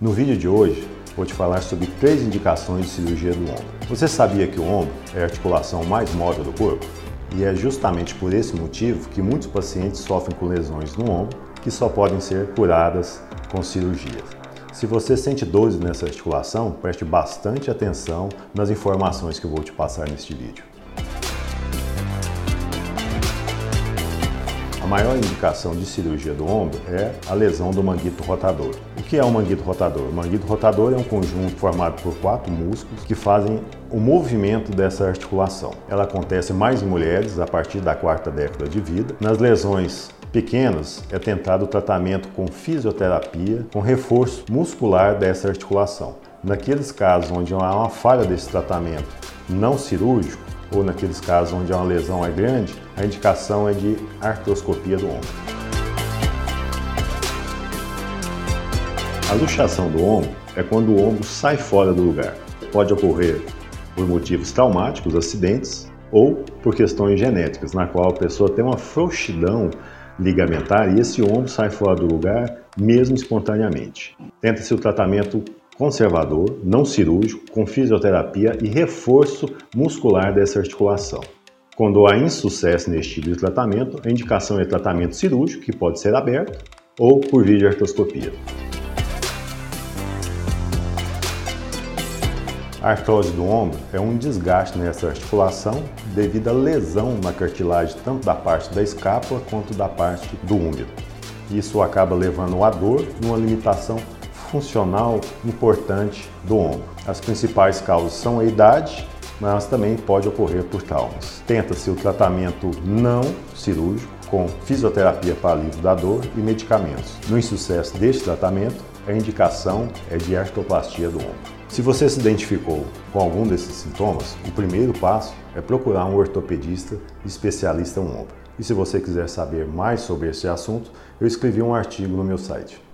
No vídeo de hoje, vou te falar sobre três indicações de cirurgia do ombro. Você sabia que o ombro é a articulação mais móvel do corpo? E é justamente por esse motivo que muitos pacientes sofrem com lesões no ombro que só podem ser curadas com cirurgias. Se você sente dores nessa articulação, preste bastante atenção nas informações que eu vou te passar neste vídeo. Maior indicação de cirurgia do ombro é a lesão do manguito rotador. O que é o manguito rotador? O manguito rotador é um conjunto formado por quatro músculos que fazem o movimento dessa articulação. Ela acontece mais em mulheres a partir da quarta década de vida. Nas lesões pequenas, é tentado o tratamento com fisioterapia, com reforço muscular dessa articulação. Naqueles casos onde há uma falha desse tratamento não cirúrgico, ou naqueles casos onde uma lesão é grande, a indicação é de artroscopia do ombro. A luxação do ombro é quando o ombro sai fora do lugar. Pode ocorrer por motivos traumáticos, acidentes, ou por questões genéticas, na qual a pessoa tem uma frouxidão ligamentar e esse ombro sai fora do lugar mesmo espontaneamente. Tenta-se o tratamento conservador, não cirúrgico, com fisioterapia e reforço muscular dessa articulação. Quando há insucesso neste tipo de tratamento, a indicação é tratamento cirúrgico, que pode ser aberto, ou por videoartroscopia. A artrose do ombro é um desgaste nessa articulação devido à lesão na cartilagem tanto da parte da escápula quanto da parte do úmero. Isso acaba levando a dor e uma limitação funcional importante do ombro. As principais causas são a idade, mas também pode ocorrer por traumas. Tenta-se o tratamento não cirúrgico com fisioterapia para alívio da dor e medicamentos. No insucesso deste tratamento, a indicação é de artroplastia do ombro. Se você se identificou com algum desses sintomas, o primeiro passo é procurar um ortopedista especialista em ombro. E se você quiser saber mais sobre esse assunto, eu escrevi um artigo no meu site.